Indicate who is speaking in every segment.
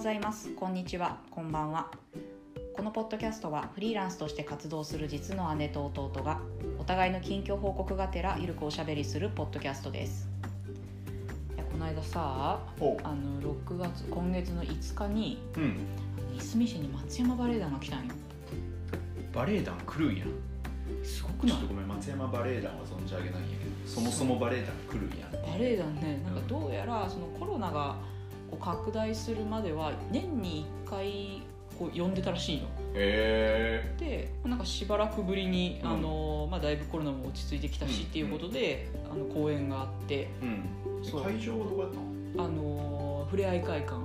Speaker 1: ございます。こんにちは。こんばんは。このポッドキャストはフリーランスとして活動する実の姉と弟がお互いの近況報告がてらゆるくおしゃべりするポッドキャストです。いやこの間さ
Speaker 2: ほ
Speaker 1: あの6月今月の5日に
Speaker 2: ううん
Speaker 1: いすみ市に松山バレエ団が来たんよ。
Speaker 2: バレエ団来るんや。
Speaker 1: すごくない？
Speaker 2: ちょっとごめん松山バレエ団は存じ上げないんやけどそもそもバレエ団来るんや
Speaker 1: バレエ団ねなんかどうやらそのコロナが拡大するまでは年に1回こう呼んでたらしいの。
Speaker 2: へ
Speaker 1: でなんかしばらくぶりに、
Speaker 2: うん。
Speaker 1: あのまあ、だいぶコロナも落ち着いてきたし
Speaker 2: うん
Speaker 1: っていうことで、あの公演があって。
Speaker 2: えうん。会場はどこやったの？
Speaker 1: あのふれあい会館。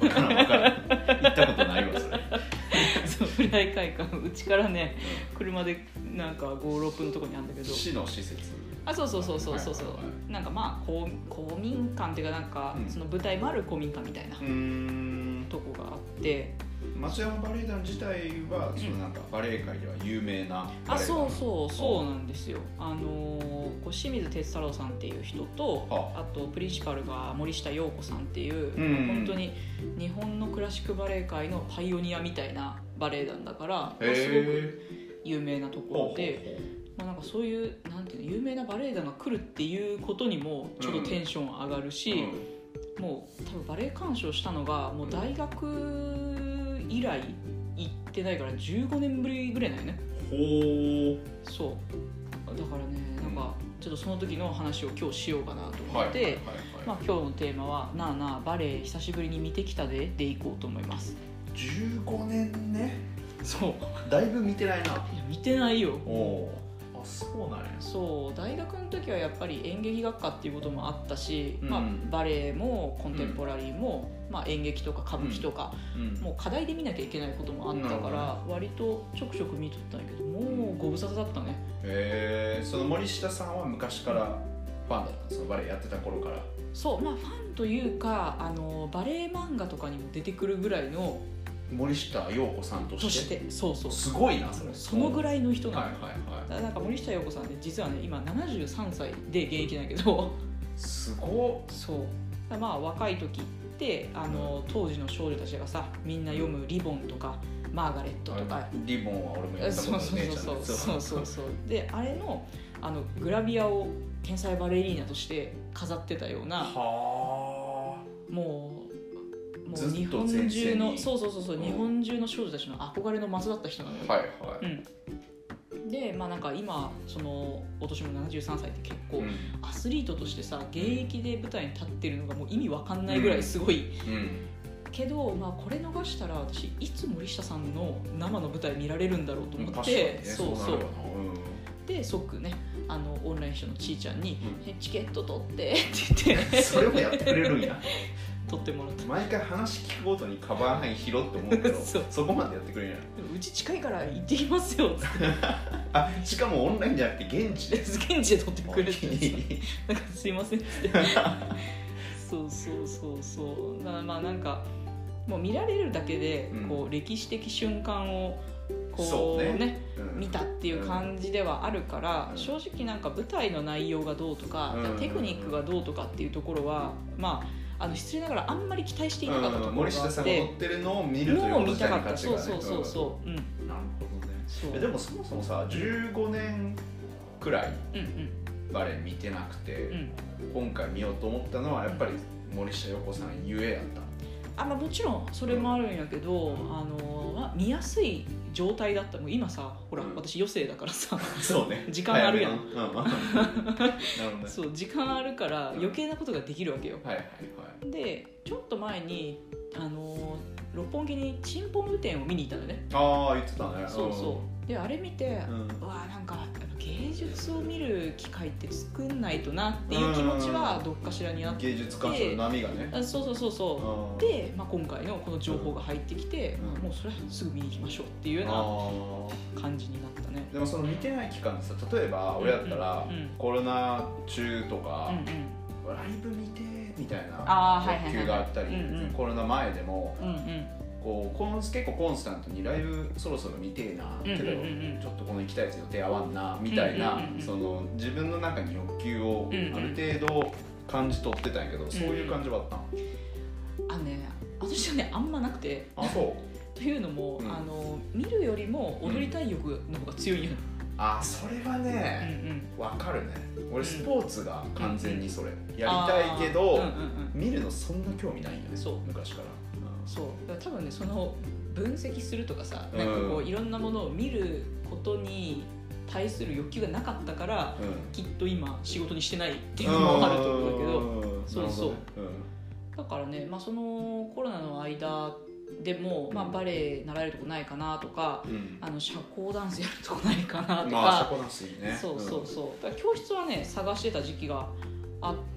Speaker 2: 分からん分からん。行ったことないわそれ。
Speaker 1: そうふれあい会館。うちからね車でなんか56分のとこにあるんだけど。
Speaker 2: 市の施設
Speaker 1: あそうそうそうそうそうそう、なんかまあ公公民館っていうかなんか、
Speaker 2: うん。
Speaker 1: その舞台もある公民館みたいな
Speaker 2: うーん。
Speaker 1: とこがあって。
Speaker 2: 松山バレエ団自体はそのなんかバレエ界では有名なバレエ団。
Speaker 1: あそうそうそうなんですよ。あのーこう清水哲太郎さんっていう人と
Speaker 2: は
Speaker 1: あ。とプリンシパルが森下陽子さんっていう、
Speaker 2: うん。
Speaker 1: 本当に日本のクラシックバレエ界のパイオニアみたいなバレエ団だから、すごく
Speaker 2: え
Speaker 1: 有名なところで、まあ、なんかそういうなんていうの有名なバレエ団が来るっていうことにもちょっとテンション上がるし、もう多分バレエ鑑賞したのがもう大学以来行ってないから15年ぶりぐらいだよね。
Speaker 2: ほ
Speaker 1: そう。だからねなんかちょっとその時の話を今日しようかなと
Speaker 2: う
Speaker 1: 思って、今日のテーマは「なあなあバレエ久しぶりに見てきたで」でいこうと思います。
Speaker 2: 15年ね。
Speaker 1: そう。
Speaker 2: だいぶ見てないな。い
Speaker 1: や見てないよ。
Speaker 2: おおあそうなんや。
Speaker 1: そう大学の時はやっぱり演劇学科っていうこともあったし、
Speaker 2: うん。
Speaker 1: まあ、バレエもコンテンポラリーも、まあ、演劇とか歌舞伎とか、
Speaker 2: うん。
Speaker 1: もう課題で見なきゃいけないこともあったから、割とちょくちょく見とったんやけどもうご無沙汰だったね。
Speaker 2: へえその森下さんは昔からファンだった？んですかバレエやってた頃から。
Speaker 1: そうまあファンというかあのバレエ漫画とかにも出てくるぐらいの
Speaker 2: 森下陽子さんとして。
Speaker 1: そうそう。
Speaker 2: すごいなそれ。
Speaker 1: そのぐらいの人なの、
Speaker 2: はいはい
Speaker 1: なんか森下陽子さんね実はね今73歳で現役なんやけど。
Speaker 2: いすご
Speaker 1: そう。まあ若い時ってあの当時の少女たちがさみんな読む「リボン」とか「マーガレット」とか。
Speaker 2: リボンは俺もやった
Speaker 1: そうそう
Speaker 2: ことね
Speaker 1: そう。そうそうそうそう。であれのあのグラビアを天才バレリーナとして飾ってたような
Speaker 2: ずっと
Speaker 1: う日本中の
Speaker 2: に
Speaker 1: そうそうそうそう、
Speaker 2: うん。
Speaker 1: 日本中の少女たちの憧れの的だった人なのよ、
Speaker 2: あはいはい。
Speaker 1: うん、でまあなんか今そのお年も73歳って結構、
Speaker 2: うん。
Speaker 1: アスリートとしてさ現役で舞台に立ってるのがもう意味わかんないぐらいすごい、
Speaker 2: うん。
Speaker 1: けど、まあ、これ逃したら私いつ森下さんの生の舞台見られるんだろうと思って、
Speaker 2: ね
Speaker 1: そうそう。で即ねあのオンライン秘書のちーちゃんに
Speaker 2: うん「
Speaker 1: えチケット取って」って言って。
Speaker 2: うんそれもやってくれるんや
Speaker 1: 取ってもらった。
Speaker 2: 毎回話聞くごとにカバー範囲広って思うけど
Speaker 1: そう。
Speaker 2: そこまでやってくれるん。や
Speaker 1: うち近いから行ってきますよ。っつって
Speaker 2: あしかもオンラインじゃなくて現地で。
Speaker 1: 現地で撮ってくれて。なんかすいませんっつって。そうそうそうそう。だからまあなんかもう見られるだけで
Speaker 2: うん。
Speaker 1: こう歴史的瞬間をこ
Speaker 2: そうね。
Speaker 1: うね
Speaker 2: ん。
Speaker 1: 見たっていう感じではあるから、
Speaker 2: うん。
Speaker 1: 正直なんか舞台の内容がどうとか、
Speaker 2: うん。
Speaker 1: テクニックがどうとかっていうところはまああの失礼ながらあんまり期待していなかったところ
Speaker 2: 森
Speaker 1: があっ
Speaker 2: 下さんが乗
Speaker 1: て
Speaker 2: ってるのを見るという
Speaker 1: のを見たかった。
Speaker 2: 価値がね。
Speaker 1: そうそうそうそう。うん。
Speaker 2: うんなるほどね。
Speaker 1: そう
Speaker 2: えでもそもそもさ15年くらいバレエ見てなくて、
Speaker 1: うん。
Speaker 2: 今回見ようと思ったのはやっぱり森下陽子さんゆえやった。
Speaker 1: あまあもちろんそれもあるんやけど、あのまあ、見やすい状態だった。もう今さほら
Speaker 2: うん。
Speaker 1: 私余生だからさ。
Speaker 2: そうね。
Speaker 1: 時間あるやん。
Speaker 2: 早めの。うんうんなるほどね。
Speaker 1: そう時間あるから余計なことができるわけよ。
Speaker 2: はいはいはい。
Speaker 1: でちょっと前にあの六本木にチンポム展を見に行ったのね。
Speaker 2: ああ言ってたね。
Speaker 1: そうそうであれ見て、
Speaker 2: うん。
Speaker 1: うわなんか芸術を見る機会って作んないとなっていう気持ちはどっかしらにあって。
Speaker 2: 芸術鑑賞の波がね。
Speaker 1: あそうそうそうそう。
Speaker 2: うん。
Speaker 1: で、まあ、今回のこの情報が入ってきて、
Speaker 2: うん。
Speaker 1: もうそれはすぐ見に行きましょうっていうような感じになったね。
Speaker 2: でもその見てない期間でさ例えば俺だったら
Speaker 1: うんうん。
Speaker 2: コロナ中と
Speaker 1: うん
Speaker 2: か
Speaker 1: うん。
Speaker 2: ライブ見てみたいな欲求があったり
Speaker 1: うんうん。
Speaker 2: コロナ前でも
Speaker 1: うんうん
Speaker 2: こうコン結構コンスタントにライブそろそろ見てえなけど
Speaker 1: うんうんうんうん。
Speaker 2: ちょっとこの行きたいやつ予定合わんなみたいな
Speaker 1: うんうん。うんうん
Speaker 2: その自分の中に欲求を
Speaker 1: うんうん
Speaker 2: ある程度感じ取ってたんやけどそういう感じはあったん？
Speaker 1: あのねあ私はねあんまなくて。
Speaker 2: あそ
Speaker 1: というのも、
Speaker 2: うん。
Speaker 1: あの見るよりも踊りたい欲の方が強いんよ、
Speaker 2: うあそれは
Speaker 1: うん
Speaker 2: ね
Speaker 1: うん。
Speaker 2: わかるね。俺スポーツが完全にそれ。やり
Speaker 1: あ
Speaker 2: たいけど見るのそんな興味ないよね
Speaker 1: そう。
Speaker 2: 昔から
Speaker 1: そう。多分ねその分析するとかさ、
Speaker 2: うん。
Speaker 1: なんかこういろんなものを見ることに対する欲求がなかったから
Speaker 2: うん。
Speaker 1: きっと今仕事にしてないっていうのもあると思うんだけど。
Speaker 2: ん。
Speaker 1: そうそう。だからね、まあ、そのコロナの間でも、まあ、バレエ習えるとこないかなとかあの社交ダンスやるとこないかなとか、
Speaker 2: まあそこダンスいいね。
Speaker 1: そうそうそう。だから教室はね探してた時期があって、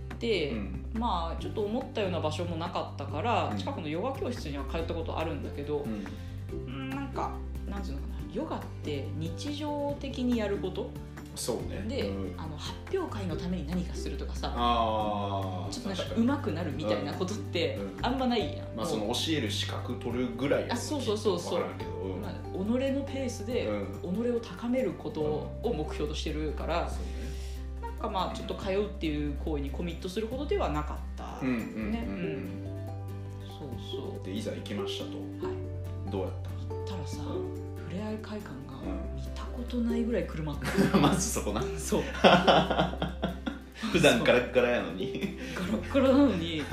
Speaker 2: うん。
Speaker 1: まあちょっと思ったような場所もなかったから、
Speaker 2: うん。
Speaker 1: 近くのヨガ教室には通ったことあるんだけど
Speaker 2: う、ん。
Speaker 1: うん、なんかなんていうのかなヨガって日常的にやること？
Speaker 2: そうね。
Speaker 1: で、
Speaker 2: うん。
Speaker 1: あの発表会のために何かするとかさ
Speaker 2: ああ
Speaker 1: ちょっとなんか上手くなるみたいなことって
Speaker 2: うん。
Speaker 1: あんまないやん、
Speaker 2: まあその教える資格取るぐらいは
Speaker 1: あそうそうそうそう。己のペースで己を高めることを目標としてるから、
Speaker 2: そう
Speaker 1: んかまあちょっと通うっていう行為にコミットするほどではなかった、ねうん
Speaker 2: うん
Speaker 1: そうそ
Speaker 2: でいざ行きましたと。
Speaker 1: うはい。
Speaker 2: どうやった
Speaker 1: たらさふれあい会館が
Speaker 2: うん。
Speaker 1: 見たことないぐらい車
Speaker 2: まずそこな
Speaker 1: たそう
Speaker 2: 普段カラッカラやのに。
Speaker 1: ガラッガラなのに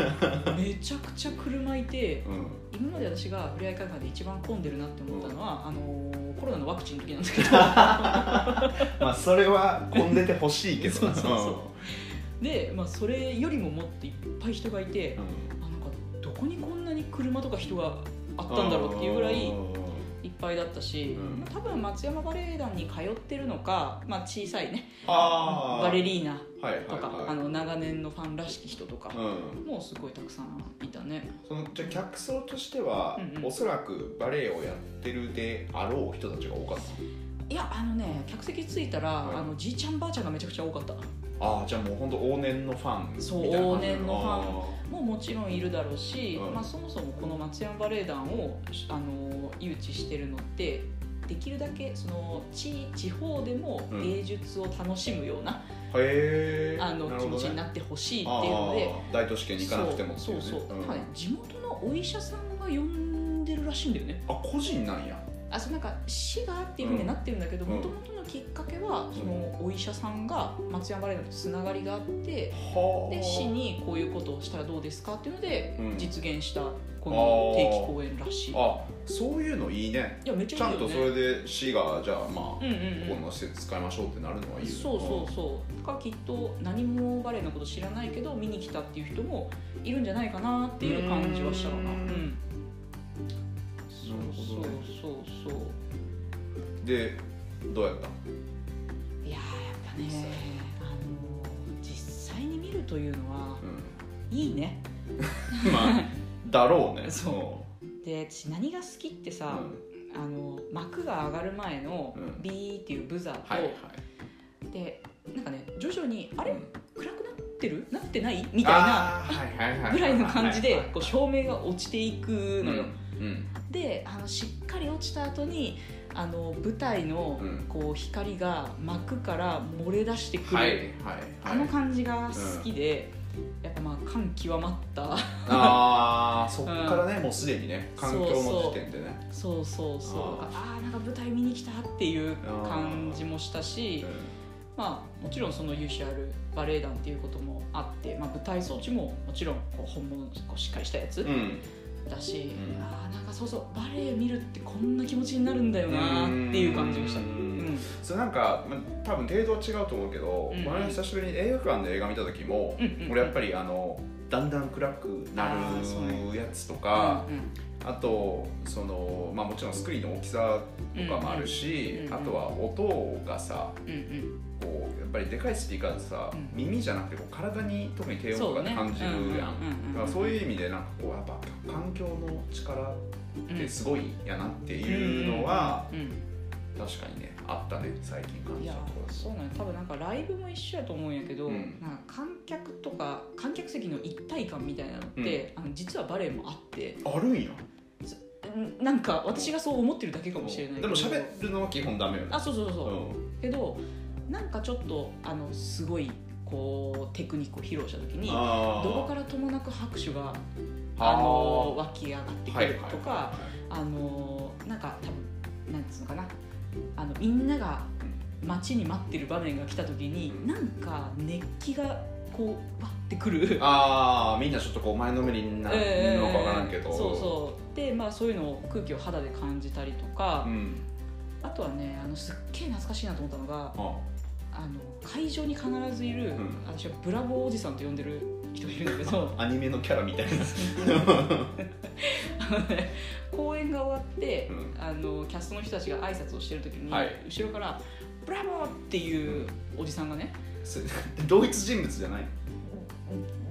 Speaker 1: めちゃくちゃ車いて
Speaker 2: うん。
Speaker 1: 今まで私がふれあい会館で一番混んでるなって思ったのは、あのーコロナのワクチンの時なんだけど。
Speaker 2: まあそれは混んでてほしいけどな。
Speaker 1: そうそうそう。で、まあ、それよりももっといっぱい人がいて、
Speaker 2: うん。
Speaker 1: あなんかどこにこんなに車とか人があったんだろうっていうぐらいいっぱいだったし、
Speaker 2: うん。
Speaker 1: まあ多分松山バレエ団に通ってるのか、まあ、小さいね。バレリーナとか、
Speaker 2: はい
Speaker 1: あの長年のファンらしき人とか
Speaker 2: うん。
Speaker 1: もうすごいたくさんいたね。
Speaker 2: そのじゃあ客層としては、
Speaker 1: うんうん。
Speaker 2: おそらくバレエをやってるであろう人たちが多かった？
Speaker 1: いやあのね客席着いたら、
Speaker 2: はい。
Speaker 1: あのじいちゃんばあちゃんがめちゃくちゃ多かった。
Speaker 2: ああじゃあもう本当往年のファン
Speaker 1: そう往年のファンももちろんいるだろうし、
Speaker 2: うん。
Speaker 1: まあ、そもそもこの松山バレエ団をあの誘致してるのってできるだけその地地方でも
Speaker 2: うん。
Speaker 1: 芸術を楽しむような、
Speaker 2: あーへえ
Speaker 1: あの気持ちになってほしいっていうので。
Speaker 2: 大都市圏に行かなくても
Speaker 1: そうそうそう、
Speaker 2: ね
Speaker 1: 地元のお医者さんが呼んでるらしいんだよね。
Speaker 2: あ個人なんや。
Speaker 1: あそうなんか市がっていうふうになってるんだけど
Speaker 2: うん。
Speaker 1: もともとのきっかけはそのお医者さんが松山バレエ団とつながりがあって
Speaker 2: はあ。
Speaker 1: で市にこういうことをしたらどうですかっていうので
Speaker 2: うん。
Speaker 1: 実現したこの定期公演らしい、
Speaker 2: あそういうのいいね。
Speaker 1: いやめっち
Speaker 2: ちゃん
Speaker 1: ゃいいよね。
Speaker 2: とそれで市がじゃあまあ、
Speaker 1: うんうんうん。
Speaker 2: この施設使いましょうってなるのはいいよね。
Speaker 1: そうそうそう。だからきっと何もバレエのこと知らないけど見に来たっていう人もいるんじゃないかなっていう感じはしたかな。
Speaker 2: う
Speaker 1: うん。ん
Speaker 2: なるほどね。
Speaker 1: そうそうそう
Speaker 2: でどうやった？
Speaker 1: いやーやっぱねあの実際に見るというのは
Speaker 2: う
Speaker 1: いいね。
Speaker 2: ん まあだろうね。
Speaker 1: そで私何が好きって
Speaker 2: うん。
Speaker 1: さ、あの幕が上がる前の
Speaker 2: うん。
Speaker 1: ビーっていうブザーと、
Speaker 2: はいはい。
Speaker 1: でなんかね徐々にあれ、
Speaker 2: うん
Speaker 1: 暗くなってる？なってない？みたいなぐらいの感じでこう照明が落ちていくのよ、であのしっかり落ちた後にあの舞台の
Speaker 2: うん。
Speaker 1: こう光が幕から漏れ出してくる、あの感じが好きで、感極まった。
Speaker 2: あーそっからね、もうすでにね環境の時点でね。
Speaker 1: そうそうそう
Speaker 2: あ
Speaker 1: あなんか舞台見に来たっていう感じもしたしまあもちろんその有志あるバレエ団っていうこともあって、まあ、舞台装置ももちろんこう本物のこうしっかりしたやつ
Speaker 2: うん、うん
Speaker 1: だし、
Speaker 2: うん。
Speaker 1: ああなんかそうそうバレエ見るってこんな気持ちになるんだよなっていう感じがした。
Speaker 2: う
Speaker 1: うん。ん
Speaker 2: それなんか、まあ、多分程度は違うと思うけど、
Speaker 1: う
Speaker 2: の間久しぶりに映画館で映画見た時も、
Speaker 1: うんうん
Speaker 2: 俺やっぱりあのだんだん暗くなるやつとかあとその、まあ、もちろんスクリーンの大きさとかもあるし、
Speaker 1: うんうん。
Speaker 2: あとは音がさ
Speaker 1: うんうん。
Speaker 2: こうやっぱりでかいスピーカーでさ、
Speaker 1: うん。
Speaker 2: 耳じゃなくてこう体に特に低音とかで感じるやん、
Speaker 1: ん
Speaker 2: だからそういう意味でなんかこうやっぱ環境の力ってすごいやなっていうのは、確かにねあったね最近感じたところ
Speaker 1: そうなんや。多分なんかライブも一緒やと思うんやけど、
Speaker 2: うん。
Speaker 1: なんか観客とか観客席の一体感みたいなのって、あの実はバレエもあって。
Speaker 2: あるんや。
Speaker 1: んなんか私がそう思ってるだけかもしれない
Speaker 2: でも喋るのは基本ダメよね。
Speaker 1: あそうそうそうそう、
Speaker 2: うん。
Speaker 1: けどなんかちょっとあのすごいこうテクニックを披露した時にどこからともなく拍手があの湧き上がってく
Speaker 2: はい
Speaker 1: るとか、あのなんか多分なんつうのかなあのみんなが待ちに待ってる場面が来た時に、
Speaker 2: うん。
Speaker 1: なんか熱気がこうわってくる。
Speaker 2: ああみんなちょっとこう前のめりになるのかわからんけど、
Speaker 1: そうそう。でまあそういうのを空気を肌で感じたりとか、
Speaker 2: うん。
Speaker 1: あとはねあのすっげえ懐かしいなと思ったのが
Speaker 2: あ
Speaker 1: あ。の会場に必ずいる、
Speaker 2: ん。
Speaker 1: 私はブラボーおじさんと呼んでる人がいるんだけど。
Speaker 2: アニメのキャラみたいな。
Speaker 1: 公演が終わって、
Speaker 2: うん。
Speaker 1: あのキャストの人たちが挨拶をしてる時に、
Speaker 2: はい。
Speaker 1: 後ろから「ブラボー!」っていうおじさんがね
Speaker 2: 同一人物じゃない？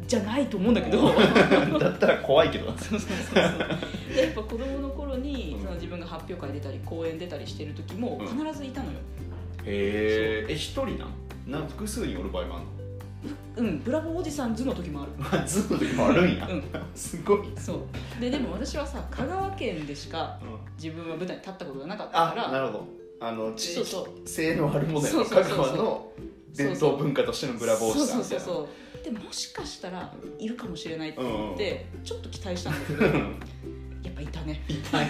Speaker 1: じゃないと思うんだけど。
Speaker 2: だったら怖いけど
Speaker 1: そうそうそうそう。でやっぱ子供の頃に
Speaker 2: うん。
Speaker 1: その自分が発表会出たり公演出たりしてる時も
Speaker 2: うん。
Speaker 1: 必ずいたのよ、
Speaker 2: へええ一人なん？なん複数におる場合もあるの？
Speaker 1: うん、ブラボーおじさん図の時もある。
Speaker 2: まあずっと時もあるんや、
Speaker 1: うん。
Speaker 2: すごい、
Speaker 1: そう。ででも私はさ香川県でしか自分は舞台に立ったことがなかった
Speaker 2: あ
Speaker 1: から。
Speaker 2: なるほど。あの地域
Speaker 1: そうそう。
Speaker 2: 性のあるものや
Speaker 1: そう
Speaker 2: な香
Speaker 1: そうそうそう。
Speaker 2: 川の伝統文化としてのブラボー
Speaker 1: そう
Speaker 2: したみたいうな。
Speaker 1: そそうそうでもしかしたらいるかもしれないと思ってちょっと期待したんだけど
Speaker 2: うん
Speaker 1: やっぱいたね。
Speaker 2: 痛い。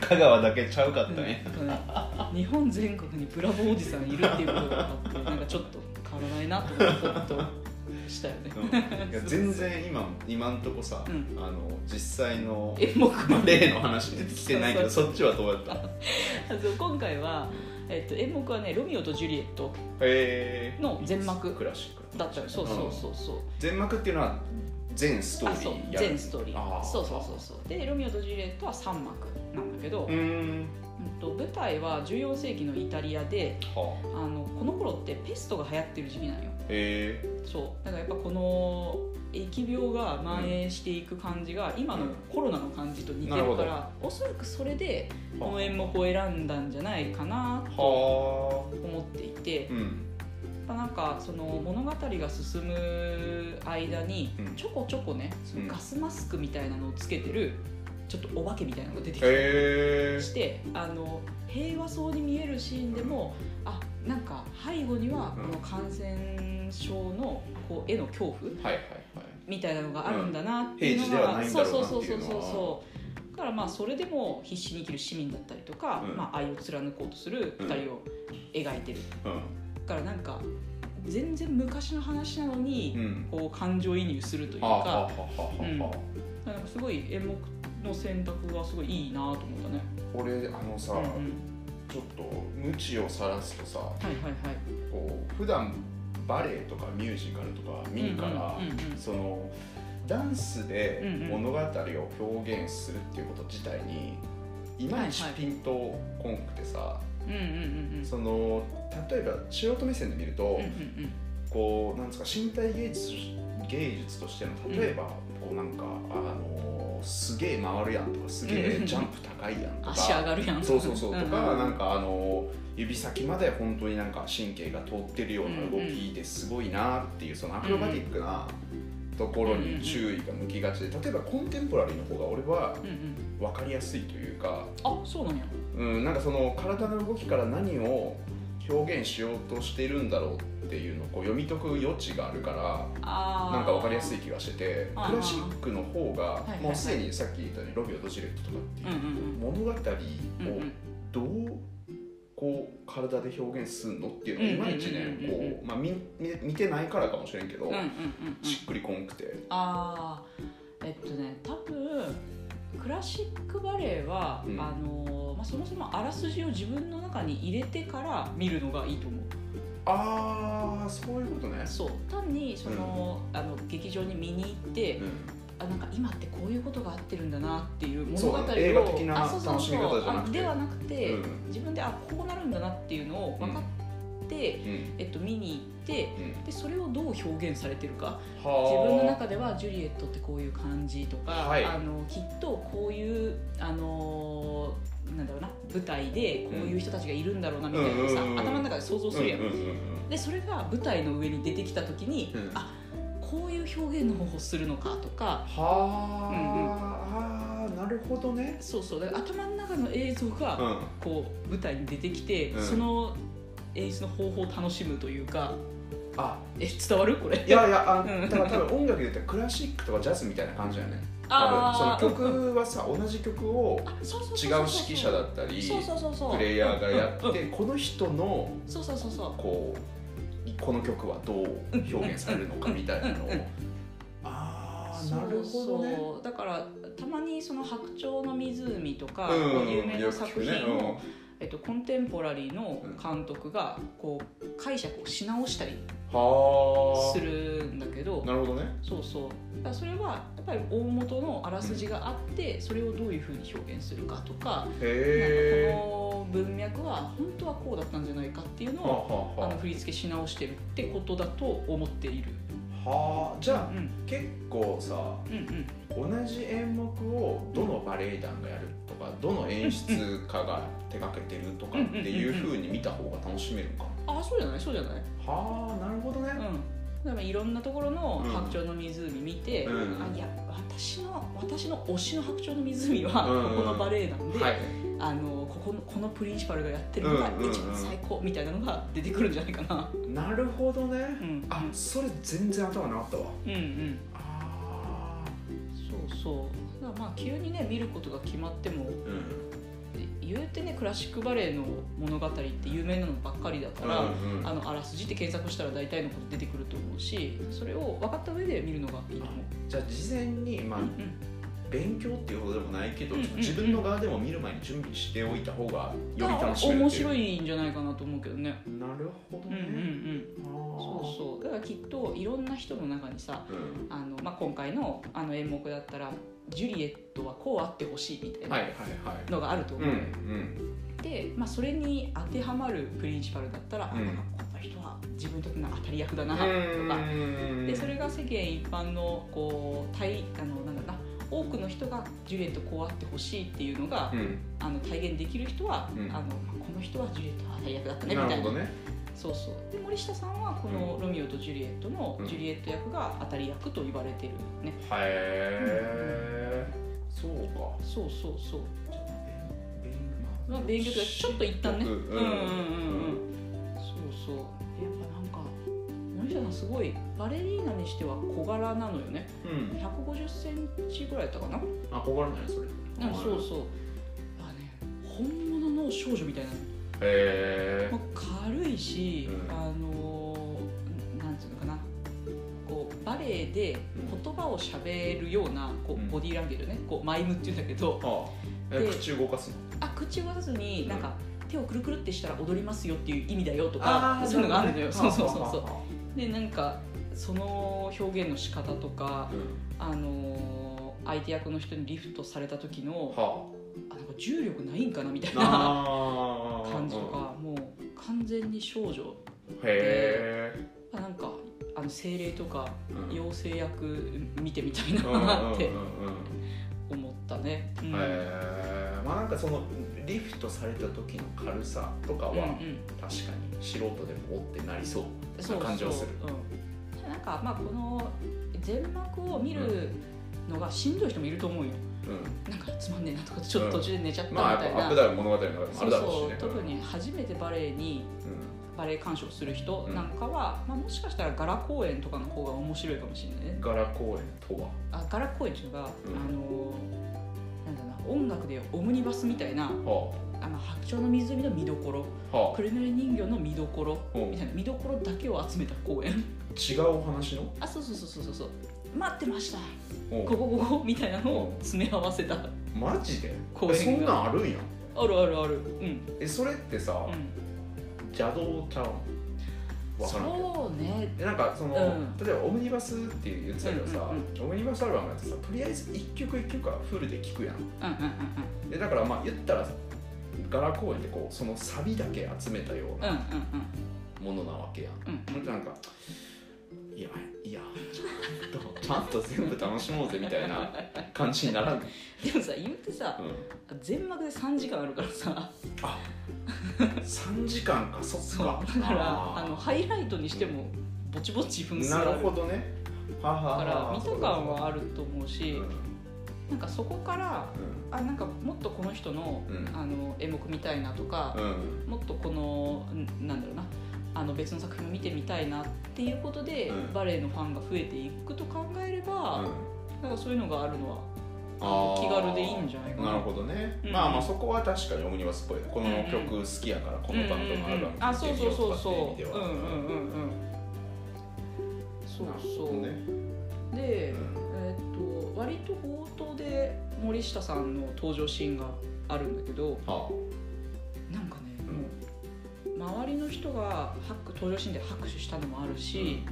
Speaker 2: 香川だけちゃうかった
Speaker 1: うん。
Speaker 2: ね、
Speaker 1: なん日本全国にブラボーおじさんいるっていうことが分かってなんかちょっと変わらないなと思ってほっとしたよね、
Speaker 2: うん。いや全然今今んとこさ、
Speaker 1: うん。
Speaker 2: あの実際の
Speaker 1: 演目
Speaker 2: 例の話出てきてないけど
Speaker 1: そ
Speaker 2: っちはどうやった
Speaker 1: 今回は、えっと、演目はね「ロミオとジュリエット
Speaker 2: え」
Speaker 1: の全幕
Speaker 2: クラシック。
Speaker 1: だったよそうそうそう。そう。
Speaker 2: 全幕っていうのは全ストーリ
Speaker 1: あそう
Speaker 2: ー
Speaker 1: 全ストーリ
Speaker 2: あ
Speaker 1: ー。そうそうそうそう。で「ロミオとジュリエット」は3幕なんだけど、
Speaker 2: うーん
Speaker 1: うんと舞台は14世紀のイタリアで
Speaker 2: はあ。
Speaker 1: あのこの頃ってペストが流行ってる時期なんよ。
Speaker 2: へえ。
Speaker 1: そう。だからやっぱこの疫病が蔓延していく感じが今のコロナの感じと似てるから、おそらくそれでこの演目を選んだんじゃないかなと
Speaker 2: は
Speaker 1: 思っていて
Speaker 2: あうん。
Speaker 1: やっぱなんかその物語が進む間に
Speaker 2: うん。
Speaker 1: ちょこちょこねその
Speaker 2: うん
Speaker 1: ガスマスクみたいなのをつけてるちょっとお化けみたいなのが出てきたりしてあの平和そうに見えるシーンでもあなんか背後にはこの感染症のこう絵の恐怖
Speaker 2: はいはいはい。
Speaker 1: みたいなのがあるんだなっていうのが、
Speaker 2: ないんだろうな
Speaker 1: そうそうそうそうそう。だからまあそれでも必死に生きる市民だったりとか、
Speaker 2: うん。
Speaker 1: まあ、愛を貫こうとする2人を描いてる、
Speaker 2: うん。
Speaker 1: だからなんか全然昔の話なのに、
Speaker 2: うん。
Speaker 1: こう感情移入するというか,、うんかすごい演目の選択がすごいいいなと思ったね。
Speaker 2: 俺あのさ、
Speaker 1: うんうん。
Speaker 2: ちょっと無知をさらすとさ
Speaker 1: はいはいはい。
Speaker 2: こう普段バレエとかミュージカルとか見るから、
Speaker 1: うんうんうんうん。
Speaker 2: そのダンスで
Speaker 1: うんうん。
Speaker 2: 物語を表現するっていうこと自体にいまいち
Speaker 1: はいはい
Speaker 2: ピンとこんくてさ、
Speaker 1: うんうんうんうん。
Speaker 2: その例えば素人目線で見ると、
Speaker 1: うんうんうん。
Speaker 2: こうなんですか身体芸術芸術としての例えば、こうなんかあのすげえ回るやんとかすげえジャンプ高いやんとか。
Speaker 1: 足上がるやん。
Speaker 2: そうそうそう。とか、
Speaker 1: ん
Speaker 2: なんかあの指先まで本当になんか神経が通ってるような動きですごいなっていうそのアクロバティックなところに注意が向きがちで例えばコンテンポラリーの方が俺は
Speaker 1: うんうん。
Speaker 2: 分かりやすいというか、
Speaker 1: あそうなんや。
Speaker 2: うん、なんかその体の動きから何を表現しようとしているんだろうっていうのをこう読み解く余地があるからなんか分かりやすい気がしててクラシックの方がもうすでにさっき言ったようにロビオとジュレットとかっていう物語をどうこう体で表現するのっていうのがいまいちねこうまあ見見見てないからかもしれんけどしっくりこんくて。
Speaker 1: ああえっとね多分クラシックバレエは、
Speaker 2: うん。
Speaker 1: あのまあ、そもそもあらすじを自分の中に入れてから見るのがいいと思う
Speaker 2: ああそういうことね。
Speaker 1: そう。単にその、あの劇場に見に行って、
Speaker 2: うん。
Speaker 1: あなんか今ってこういうことが合ってるんだなっていう物語を
Speaker 2: そう映画的な楽しみ方じゃなくて。
Speaker 1: あではなくて、
Speaker 2: うん。
Speaker 1: 自分であこうなるんだなっていうのを分かって、
Speaker 2: うん。
Speaker 1: えっと、見に行って
Speaker 2: うん。
Speaker 1: でそれをどう表現されてるか。自
Speaker 2: はあ。
Speaker 1: 分の中ではジュリエットってこういう感じとか、
Speaker 2: はい。
Speaker 1: あのきっとこういうあのなんだろうな舞台でこういう人たちがいるんだろうなみたいなのをさ、
Speaker 2: うんうんうん
Speaker 1: 頭の中で想像するやん、
Speaker 2: うんうんうんうん。
Speaker 1: でそれが舞台の上に出てきた時に、
Speaker 2: うん。
Speaker 1: あこういう表現の方法するのかとか
Speaker 2: はあ、あーなるほどね。
Speaker 1: そうそう。頭の中の映像が、
Speaker 2: うん。
Speaker 1: こう舞台に出てきて、
Speaker 2: うん。
Speaker 1: その演出の方法を楽しむというか
Speaker 2: あ。
Speaker 1: え伝わる？これ。
Speaker 2: いやいやあ
Speaker 1: うん。
Speaker 2: だから多分音楽で言ったらクラシックとかジャズみたいな感じだよね。多
Speaker 1: あー。
Speaker 2: 分その曲はさ同じ曲を違
Speaker 1: そう
Speaker 2: う指揮者だったりプレイヤーがや
Speaker 1: うん。
Speaker 2: ってこの人の
Speaker 1: そうそうそうそう。
Speaker 2: こうこの曲はどう表現されるのかみたいなのを。なるほどね。
Speaker 1: だからたまにその「白鳥の湖」とか、
Speaker 2: うん。
Speaker 1: 有名な作品を、えっと、コンテンポラリーの監督がこう解釈をし直したり
Speaker 2: は
Speaker 1: するんだけど
Speaker 2: あなるほどね。
Speaker 1: そうそう。だからそれはやっぱり大元のあらすじがあってそれをどういうふうに表現するかとかなんかこの文脈は本当はこうだったんじゃないかっていうの
Speaker 2: は
Speaker 1: を
Speaker 2: あ
Speaker 1: の振り付けし直してるってことだと思っている。
Speaker 2: あはあじゃあ
Speaker 1: うん
Speaker 2: 結構さ
Speaker 1: うんうん。
Speaker 2: 同じ演目をどのバレエ団がやるとかどの演出家が手掛けてるとかっていうふうに見た方が楽しめるか
Speaker 1: あそうじゃないそうじゃない。
Speaker 2: はあなるほどね。
Speaker 1: うん、いろんなところの
Speaker 2: うん
Speaker 1: 白鳥の湖見て、
Speaker 2: うん。
Speaker 1: あいや私の私の推しの白鳥の湖は
Speaker 2: うん。
Speaker 1: ここのバレエ団で、
Speaker 2: はい。
Speaker 1: あのここのこのプリンシパルがやってるのが一番最高みたいなのが出てくるんじゃないかな。
Speaker 2: なるほどね。
Speaker 1: うん
Speaker 2: あそれ全然頭なかったわ。
Speaker 1: うんうん。
Speaker 2: あ
Speaker 1: そうそう。だからまあ急にね見ることが決まっても
Speaker 2: ーうん
Speaker 1: 言うてねクラシックバレエの物語って有名なのばっかりだから、
Speaker 2: うんうん
Speaker 1: あのあらすじって検索したら大体のこと出てくると思うしそれを分かった上で見るのがいいと思う。
Speaker 2: じゃあ事前にまあ
Speaker 1: うんうん
Speaker 2: 勉強っていうほどでもないけど、自分の側でも見る前に準備しておいた方がより楽しめる
Speaker 1: 面白いんじゃないかなと思うけどね。
Speaker 2: なるほど
Speaker 1: うんうんう
Speaker 2: ね、
Speaker 1: ん。そう
Speaker 2: そ
Speaker 1: そう。だからきっといろんな人の中にさ、
Speaker 2: う、うん、
Speaker 1: あのまあ今回のあの演目だったらジュリエットはこうあってほしいみたい
Speaker 2: はいは
Speaker 1: ない
Speaker 2: はい。
Speaker 1: のがあると思う。
Speaker 2: うんうん。
Speaker 1: で、まあそれに当てはまるプリンシパルだったら、あ
Speaker 2: うん。
Speaker 1: なんかこの人は自分にとっての当たり役だなとか。
Speaker 2: うん。
Speaker 1: でそれが世間一般のこう対あのなんだろうな多くの人がジュリエットこうあってほしいっていうのが、
Speaker 2: うん。
Speaker 1: あの体現できる人は、
Speaker 2: うん。
Speaker 1: あのまあこの人はジュリエットは当たり役だったねみたいな。
Speaker 2: なるほどね。
Speaker 1: そうそう。で森下さんはこの「ロミオとジュリエット」の
Speaker 2: うん
Speaker 1: ジュリエット役が当たり役と言われてるね、
Speaker 2: へえそうか。
Speaker 1: そうそうそう。
Speaker 2: 勉
Speaker 1: まあ勉強でちょっと一旦ね。
Speaker 2: うん
Speaker 1: うんうんうん。うん。そうそう。やっぱなんか森下さんすごいバレリーナにしては小柄なのよね。
Speaker 2: うん。
Speaker 1: 1 5 0センチぐらいだったかな。
Speaker 2: あ小柄なんやそれ。
Speaker 1: うんそうそう。あね本物の少女みたいなの。
Speaker 2: へえ
Speaker 1: もう軽いし、
Speaker 2: うん。
Speaker 1: あのバレエで言葉をしゃべるようなこ
Speaker 2: うん。
Speaker 1: うボディーランゲージね。こうマイムっていうんだけど。
Speaker 2: ああ。え
Speaker 1: で
Speaker 2: 口動かすの？
Speaker 1: あ口を出さずになんか手をくるくるってしたら踊りますよっていう意味だよとかそういうのがあるのよ、そうそうそうそう。でなんかその表現の仕方とか
Speaker 2: あは
Speaker 1: あのー相手役の人にリフトされた時の
Speaker 2: うんは
Speaker 1: あ。なんか重力ないんかなみたい
Speaker 2: あ
Speaker 1: な感じとかもう完全に少女
Speaker 2: へえ
Speaker 1: なんかあの精霊とか
Speaker 2: うん。
Speaker 1: 妖精役見てみたい
Speaker 2: うんうんうん
Speaker 1: なって
Speaker 2: うん。
Speaker 1: 思ったね。うん。
Speaker 2: へえまあなんかそのリフトされた時の軽さとかは
Speaker 1: うんうん。
Speaker 2: 確かに素人でもおってなりそう
Speaker 1: そう
Speaker 2: な感じはする。
Speaker 1: そううん、なんかまあこの全幕を見るのがしんどい人もいると思うよ。
Speaker 2: うん。
Speaker 1: なんかつまんねえなとかちょっと途中で寝ちゃったみ
Speaker 2: まあ
Speaker 1: たいな。
Speaker 2: やっぱアップダウン物語の中でもあ
Speaker 1: そうそう
Speaker 2: るだろうしね
Speaker 1: 特に初めてバレエに
Speaker 2: う
Speaker 1: バレエ鑑賞する人
Speaker 2: うん。
Speaker 1: なんかは、まあ、もしかしたらガラ公演とかの方が面白いかもしれないね。
Speaker 2: ん。ガラ公演とは？
Speaker 1: あガラ公演っていうのが、
Speaker 2: うん。
Speaker 1: あのなんだろうな音楽でオムニバスみたいな
Speaker 2: は
Speaker 1: あ。の白鳥の湖の見どころ
Speaker 2: あはあ。
Speaker 1: クレナレ人形の見どころ
Speaker 2: うん。
Speaker 1: みたいな見どころだけを集めた公演。
Speaker 2: 違うお話の？
Speaker 1: あそうそうそうそうそう。そう待ってました。
Speaker 2: うん。
Speaker 1: ここここみたいなのを詰め合わせた。
Speaker 2: マジで？
Speaker 1: 公
Speaker 2: そんなんあるんや？
Speaker 1: あるあるある。うん。
Speaker 2: えそれってさ
Speaker 1: うん
Speaker 2: 邪道ちゃう
Speaker 1: そうね。
Speaker 2: えなんかその、
Speaker 1: うん。
Speaker 2: 例えばオムニバスって言ってたけどさ、
Speaker 1: うん
Speaker 2: オムニバスアルバムやとさとりあえず一曲一曲はフルで聴くやん。
Speaker 1: うんうんうん
Speaker 2: でだからまあ言ったらガラ公演ってこうそのサビだけ集めたようなものなわけやん、
Speaker 1: うんうん
Speaker 2: なんかいやちゃんと全部楽しもうぜみたいな感じにならん？の、
Speaker 1: でもさ言うてさ
Speaker 2: うん、
Speaker 1: 全幕で3時間あるからさ。
Speaker 2: あ3時間かそっか。
Speaker 1: だから
Speaker 2: あ
Speaker 1: のハイライトにしてもぼちぼち分数あ
Speaker 2: な
Speaker 1: る
Speaker 2: るほどね。はは
Speaker 1: だから見た感はあると思う
Speaker 2: う
Speaker 1: し
Speaker 2: ん。
Speaker 1: なんかそこからあなんかもっとこの人の
Speaker 2: うん。
Speaker 1: あの演目見たいなとか
Speaker 2: うんうん。
Speaker 1: もっとこのんなんだろうなあの別の作品も見てみたいなっていうことで、
Speaker 2: うん。
Speaker 1: バレエのファンが増えていくと考えれば、
Speaker 2: うん。
Speaker 1: なんかそういうのがあるのはあ
Speaker 2: あ
Speaker 1: の
Speaker 2: ー。
Speaker 1: 気軽でいいんじゃないかな。
Speaker 2: なるほどね、
Speaker 1: うん。
Speaker 2: まあまあそこは確かにオムニバスっぽいこの曲好きやからこのバンドのアルバム
Speaker 1: あそうそうそう
Speaker 2: 聴
Speaker 1: そ
Speaker 2: いてみよとかっていう意味では。
Speaker 1: ううんうんうんうん。そうそう、
Speaker 2: ね。
Speaker 1: で、
Speaker 2: うん
Speaker 1: えーっと割と冒頭で森下さんの登場シーンがあるんだけど
Speaker 2: は
Speaker 1: なんか周りの人が拍登場シーンで拍手したのもあるし、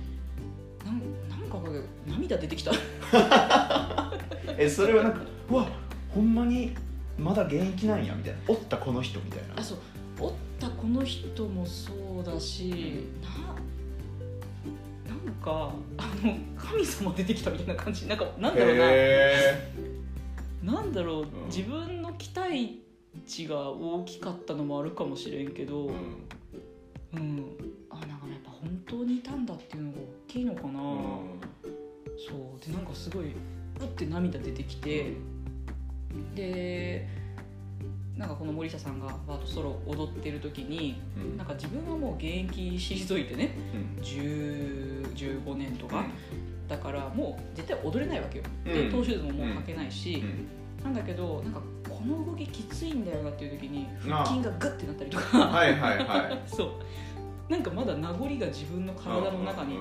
Speaker 1: なんなんないけど涙出てきた。
Speaker 2: あ えそれはなんかうわほんまにまだ現役なんやみたいな。おったこの人みたいな。
Speaker 1: あそう。おったこの人もそうだし、ななんかあの神様出てきたみたいな感じ。なんかなんだろうな。
Speaker 2: へ
Speaker 1: なんだろう、
Speaker 2: ん。
Speaker 1: 自分の期待値が大きかったのもあるかもしれんけど、
Speaker 2: ー
Speaker 1: うん
Speaker 2: うん。
Speaker 1: あなんかやっぱ本当にいたんだっていうのが大きいのかな、そう。でなんかすごいうって涙出てきて、でなんかこの森下さんがバートソロ踊ってる時に
Speaker 2: うん。
Speaker 1: なんか自分はもう現役退いてね
Speaker 2: うん。
Speaker 1: 10 15年とか、
Speaker 2: うん。
Speaker 1: だからもう絶対踊れないわけよ、
Speaker 2: うん。
Speaker 1: でトーシューズももう履けないし、
Speaker 2: うん。
Speaker 1: なんだけどなんかこの動ききついんだよなっていう時に腹筋がグッてなったりとか。
Speaker 2: はいはいはい。
Speaker 1: そう。なんかまだ名残が自分の体の中に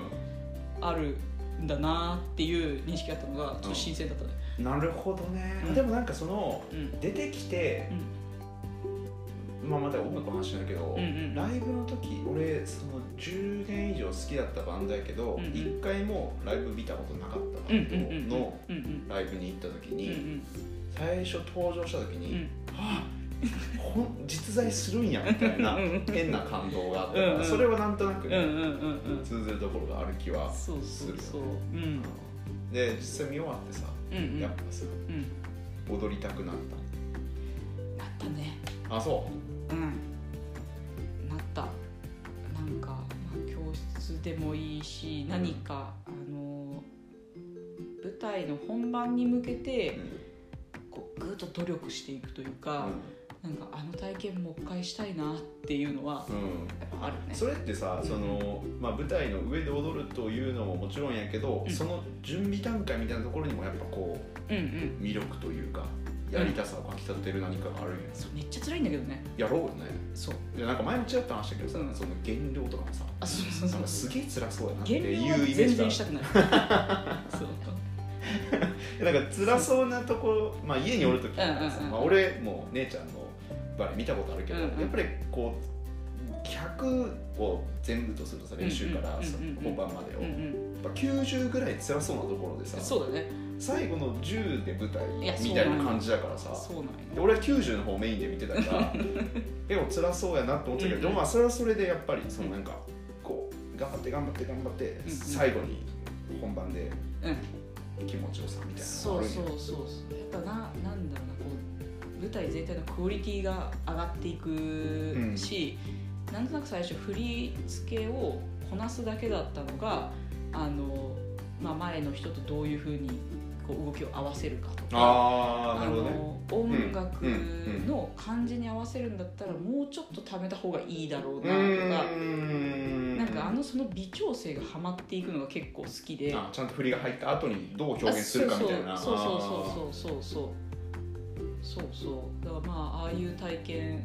Speaker 1: あるんだなっていう認識があったのがちょっと新鮮だったね。
Speaker 2: うん。なるほどね、
Speaker 1: うん。
Speaker 2: でもなんかその
Speaker 1: うん。
Speaker 2: 出てきて、まあまた音楽の話になるけど、
Speaker 1: うんうん
Speaker 2: ライブの時俺その10年以上好きだったバンドやけど
Speaker 1: うんうん。
Speaker 2: 一、回もライブ見たことなかった
Speaker 1: うん
Speaker 2: バン
Speaker 1: うんうんうん
Speaker 2: ドの
Speaker 1: うんうん
Speaker 2: ライブに行った時
Speaker 1: うん
Speaker 2: に、最初登場した時に、
Speaker 1: うん。
Speaker 2: はあほん実在するんやみたいな 変な感動があったから、
Speaker 1: うんうん。
Speaker 2: それはなんとなくね、
Speaker 1: うんうんうんうん。
Speaker 2: 通ずるところがある気は
Speaker 1: そう
Speaker 2: するよね。
Speaker 1: そうそうう。ん。
Speaker 2: で実際見終わってさ、
Speaker 1: うんうん。
Speaker 2: やっぱさ
Speaker 1: うん。
Speaker 2: 踊りたくなっ
Speaker 1: なったね。
Speaker 2: たあそ
Speaker 1: う。ん。なった。なんか、まあ、教室でもいいし何かあの舞台の本番に向け
Speaker 2: う、
Speaker 1: て
Speaker 2: うん
Speaker 1: こうぐっと努力していくというか、なんかあの体験もう一回したいなっていうのは
Speaker 2: うん。
Speaker 1: あるね。
Speaker 2: それってさその、まあ、舞台の上で踊るというのももちろんやけど、
Speaker 1: うん。
Speaker 2: その準備段階みたいなところにもやっぱこ
Speaker 1: うんうん。
Speaker 2: う魅力というかやりたさをかきたてる何かがあるんや、
Speaker 1: そうめっちゃ辛いんだけどね。
Speaker 2: やろうよね。
Speaker 1: そう。
Speaker 2: でなんか前もちらっと話したけどさ、
Speaker 1: うん。
Speaker 2: その減量とかもさ
Speaker 1: あそうそうそう
Speaker 2: すげえ辛そうやなって
Speaker 1: 減
Speaker 2: いうイメージが。
Speaker 1: 然したくない。そう
Speaker 2: なんか辛そうなところ、まあ、家におる時とかまあ、俺も姉ちゃんのバレエ見たことあるけど、
Speaker 1: うんうん。
Speaker 2: やっぱりこう100を全部とするとさ練習から本番までを、
Speaker 1: うんうん。
Speaker 2: やっぱ90ぐらい辛そうなところでさ
Speaker 1: そうだね。
Speaker 2: 最後の10で舞台みたいな感じだからさ
Speaker 1: そうなんや。
Speaker 2: で俺は90の方メインで見てたから でも辛そうやなと思ってたけど、
Speaker 1: うん
Speaker 2: でもまあそれはそれでやっぱりそのなんかこう頑張って頑張って頑張って
Speaker 1: うん。
Speaker 2: 最後に本番で
Speaker 1: うん
Speaker 2: 気持ちよさみたいなの
Speaker 1: そうそうそうそう。やっぱななんだろうなこう舞台全体のクオリティが上がっていくし、なんとなく最初振り付けをこなすだけだったのがあの、まあ、前の人とどういうふうにこう動きを合わせるかとか
Speaker 2: あ
Speaker 1: の音楽の感じに合わせるんだったらもうちょっと貯めた方がいいだろうなとか。なんかあのその微調整がはまっていくのが結構好きで。
Speaker 2: あちゃんと振りが入った後にどう表現するかみたいな。
Speaker 1: そうそうそうそうそうそう。そうそう。だからまあああいう体験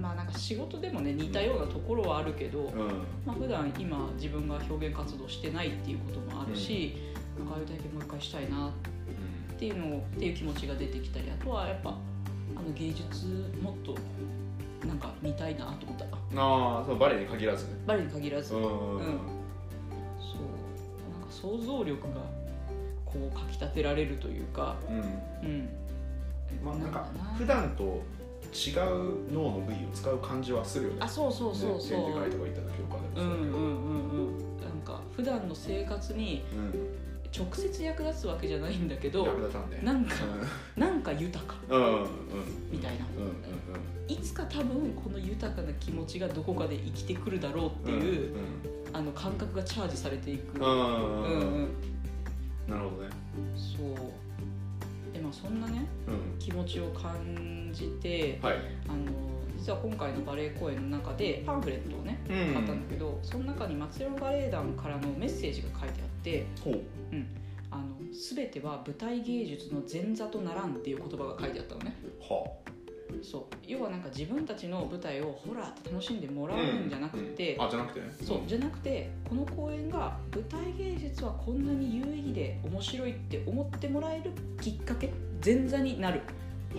Speaker 1: まあなんか仕事でもね似たようなところはあるけど、
Speaker 2: うん。
Speaker 1: まあ普段今自分が表現活動してないっていうこともあるし、なんかああいう体験もう一回したいなっていうのをっていう気持ちが出てきたりあとはやっぱあの芸術もっとなんか見たいなと思った。
Speaker 2: ああそうバレエに限らずね。
Speaker 1: バレエに限らず、
Speaker 2: うん
Speaker 1: うんそう。なんか想像力がこうかきたてられるというか、
Speaker 2: うん。
Speaker 1: うん、
Speaker 2: まあなんか
Speaker 1: だ
Speaker 2: 普段と違う脳の部位を使う感じはするよね。
Speaker 1: あそうそうそうそう、
Speaker 2: ね展示会とか行った時とかで
Speaker 1: うん
Speaker 2: もそうだけど。
Speaker 1: うんうんうんなんか普段の生活に直接役立つわけじゃないんだけど
Speaker 2: 役立たんね。
Speaker 1: なんかなんか豊か。
Speaker 2: うんうんうん。
Speaker 1: みたいな。
Speaker 2: うんうん
Speaker 1: いつか多分この豊かな気持ちがどこかで生きてくるだろうっていう、あの感覚がチャージされていく、
Speaker 2: うんうん
Speaker 1: うん。
Speaker 2: うん
Speaker 1: うん。
Speaker 2: なるほどね。
Speaker 1: そう。でまあそんなね
Speaker 2: うん。
Speaker 1: 気持ちを感じて
Speaker 2: はい。
Speaker 1: あの実は今回のバレエ公演の中でパンフレットをね
Speaker 2: うん。
Speaker 1: 買ったんだけど、その中に松山バレエ団からのメッセージが書いてあって
Speaker 2: ほう「
Speaker 1: あの全ては舞台芸術の前座とならん」っていう言葉が書いてあったのね。
Speaker 2: は
Speaker 1: そう。要はなんか自分たちの舞台をホラーって楽しんでもらうんじゃなくて、
Speaker 2: あじゃなくてね。
Speaker 1: そう。じゃなくてこの公演が舞台芸術はこんなに有意義で面白いって思ってもらえるきっかけ前座になる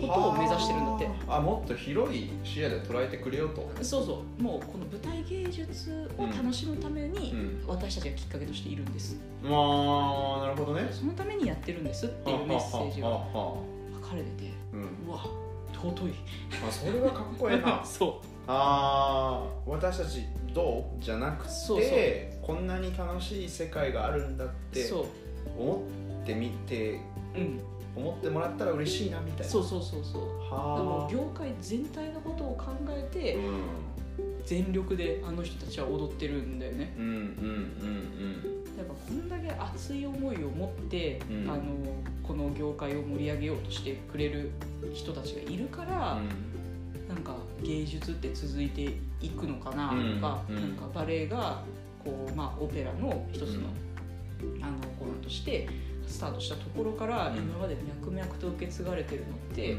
Speaker 1: ことを目指してるんだって。
Speaker 2: はあ。あもっと広い視野で捉えてくれよと。
Speaker 1: そうそう。もうこの舞台芸術を楽しむために
Speaker 2: うん。
Speaker 1: 私たちがきっかけとしているんです。
Speaker 2: まあなるほどね。
Speaker 1: そのためにやってるんですっていうメッセージが書かれてて。
Speaker 2: あうん。
Speaker 1: うわ尊い。
Speaker 2: あそれはかっこええな。
Speaker 1: そ
Speaker 2: あー私たちどう？じゃなくてこんなに楽しい世界があるんだっ
Speaker 1: う。
Speaker 2: て思ってみて
Speaker 1: うん
Speaker 2: 思ってもらったら嬉しいなみたいな。
Speaker 1: そうそうそうそう。
Speaker 2: は
Speaker 1: う業界全体のことを考え
Speaker 2: あ
Speaker 1: て
Speaker 2: うん。
Speaker 1: 全力であの人たちは踊ってるんだよね。
Speaker 2: うんうんうん
Speaker 1: やっぱこんだけ熱い思いを持って、
Speaker 2: うん。
Speaker 1: あのこの業界を盛り上げようとしてくれる人たちがいるから、
Speaker 2: うん。
Speaker 1: なんか芸術って続いていくのかなとか、
Speaker 2: うんうん。
Speaker 1: なんかバレエがこう、まあ、オペラの一つの,、あのコーナーとしてスタートしたところから、
Speaker 2: うん。
Speaker 1: 今まで脈々と受け継がれてるのって、やっ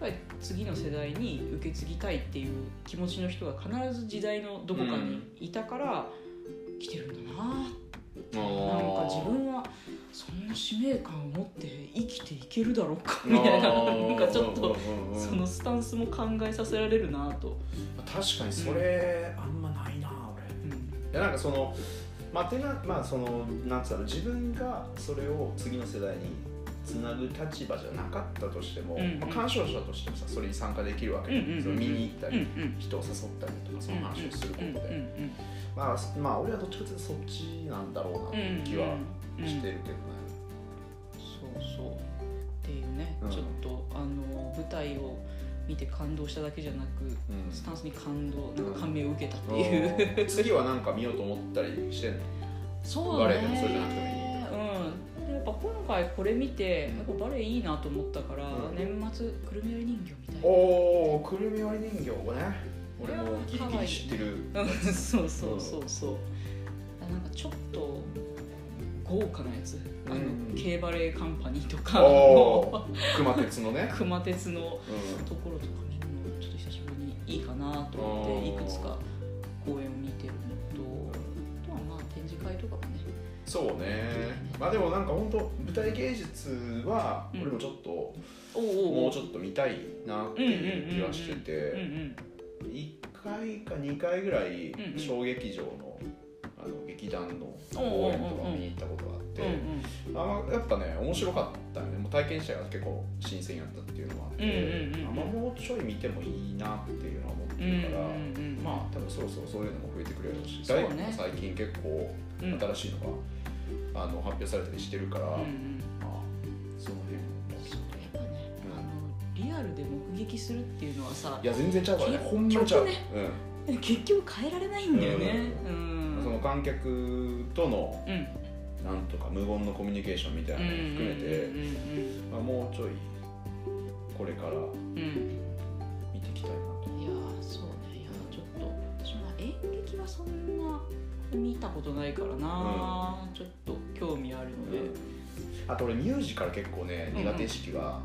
Speaker 1: ぱり次の世代に受け継ぎたいっていう気持ちの人が必ず時代のどこかにいたから来てるんだな
Speaker 2: うん
Speaker 1: なんか自分はそんな使命感を持って生きていけるだろうかみたいななんかちょっと
Speaker 2: うん。うんうん
Speaker 1: そのスタンスも考えさせられるなと。
Speaker 2: 確かにそれ、あんまないな俺。いやなんかそのまあてなまあそのなんつうの自分がそれを次の世代につなぐ立場じゃなかったとしても、
Speaker 1: うんうん。
Speaker 2: まあ、鑑賞者としてもさそれに参加できるわけ、
Speaker 1: うんうんうんうん
Speaker 2: その見に行った
Speaker 1: うん
Speaker 2: り、
Speaker 1: うん
Speaker 2: 人を誘ったりとかその話をすることで、
Speaker 1: うんうん
Speaker 2: まあまあ俺はどっちかというとそっちなんだろうなっていう気はしてるけどね、
Speaker 1: そうそう。っていうね、
Speaker 2: うん。
Speaker 1: ちょっとあの舞台を見て感動しただけじゃなく、
Speaker 2: うん。
Speaker 1: スタンスに感動なんか感銘を受けたっていう、
Speaker 2: うん。次はなんか見ようと思ったりしてんの？
Speaker 1: そう
Speaker 2: バレエでもそれじゃなくて
Speaker 1: うん。でやっぱ今回これ見てやっぱバレエいいなと思ったから、
Speaker 2: うん。
Speaker 1: 年末くるみ割り人形みたいな。
Speaker 2: おおくるみ割り人形ね。俺もギリギリ知ってる。
Speaker 1: うん。そうそうそうそう、なんかちょっと豪華なやつ。あの、
Speaker 2: うん
Speaker 1: K バレエカンパニーとか
Speaker 2: お
Speaker 1: の
Speaker 2: 熊鉄のね、
Speaker 1: 熊鉄の
Speaker 2: う
Speaker 1: ところとか見るのちょっと久しぶりにいいかなと思っていくつか公演を見てるのとあとはまあ展示会とかもね。
Speaker 2: ん、そうね。まあでもなんか本当舞台芸術は
Speaker 1: うん。
Speaker 2: 俺もちょっと、もうちょっと見たいなっていう気はして
Speaker 1: うん
Speaker 2: て
Speaker 1: うん
Speaker 2: 1回か2回ぐらい小劇場のあの劇団の公演とか見に行ったことがあって、
Speaker 1: うんうん
Speaker 2: あまあやっぱね面白かったよね。もう体験者が結構新鮮やったっていうのもあって、
Speaker 1: うんうん
Speaker 2: もうちょい見てもいいなっていうのは思って
Speaker 1: うんうん
Speaker 2: るから、
Speaker 1: うんうん。
Speaker 2: まあ多分そろそろそういうのも増えてくれるし、
Speaker 1: そうね。
Speaker 2: 最近結構
Speaker 1: うん
Speaker 2: 新しいのが、あの発表されたりしてるから、
Speaker 1: うんうん。
Speaker 2: まあその辺も
Speaker 1: そうやっぱね、あのリアルで目撃するっていうのはさ
Speaker 2: いや全然ちゃうからね。
Speaker 1: 結
Speaker 2: ほんまにちゃう、
Speaker 1: 局ね結局変えられないんだよね。う
Speaker 2: うん
Speaker 1: ん
Speaker 2: その観客との
Speaker 1: うん。
Speaker 2: なんとか無言のコミュニケーションみたいなのも含めて、もうちょいこれから
Speaker 1: うん。うんうん
Speaker 2: 見ていきたいなと。
Speaker 1: いやーそうね。いやーちょっと私は演劇はそんな見たことないからな、ちょっと興味あるので、
Speaker 2: あと俺ミュージカル結構ね
Speaker 1: うんうん。
Speaker 2: 苦手意識が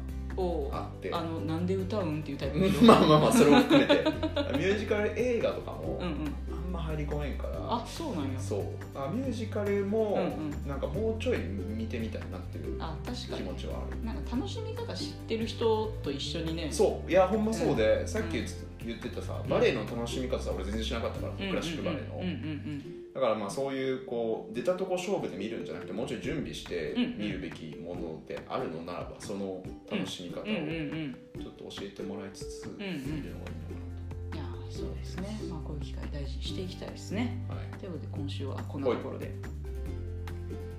Speaker 2: あって、
Speaker 1: あのなんで歌うんっていうタイプ
Speaker 2: まあまあまあそれも含めて。ミュージカル映画とかも
Speaker 1: うんうん
Speaker 2: あんま入り込めんから、
Speaker 1: あそうなんや。
Speaker 2: そう。あミュージカルも
Speaker 1: うん
Speaker 2: なんかもうちょい見てみたいなっていう
Speaker 1: あ確か
Speaker 2: 気
Speaker 1: に
Speaker 2: 持ちはある。
Speaker 1: なんか楽しみ方知ってる人と一緒にね。
Speaker 2: そう。いやほんまそうで、
Speaker 1: うん。
Speaker 2: さっき言って言ってたさ
Speaker 1: うん。
Speaker 2: バレエの楽しみ方さ俺全然知らなかったから、クラシックバレエの、だからまあそういうこう出たとこ勝負で見るんじゃなくてもうちょい準備して見るべきものであるのならばその楽しみ方をちょっと教えてもらいつつ見るのがいいのか
Speaker 1: いやーそうですね。まあこういう機会大事にしていきたいですね。
Speaker 2: はい、
Speaker 1: ということで今週はこんなところで。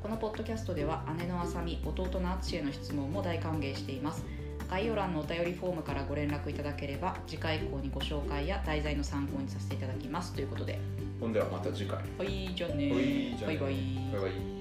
Speaker 1: このポッドキャストでは姉のあさみ弟のあつしへの質問も大歓迎しています。概要欄のお便りフォームからご連絡いただければ次回以降にご紹介や題材の参考にさせていただきます。ということで。
Speaker 2: ほんではまた次回。
Speaker 1: はいじゃあね。
Speaker 2: はいじゃあね。
Speaker 1: バイバイ。
Speaker 2: バイバイ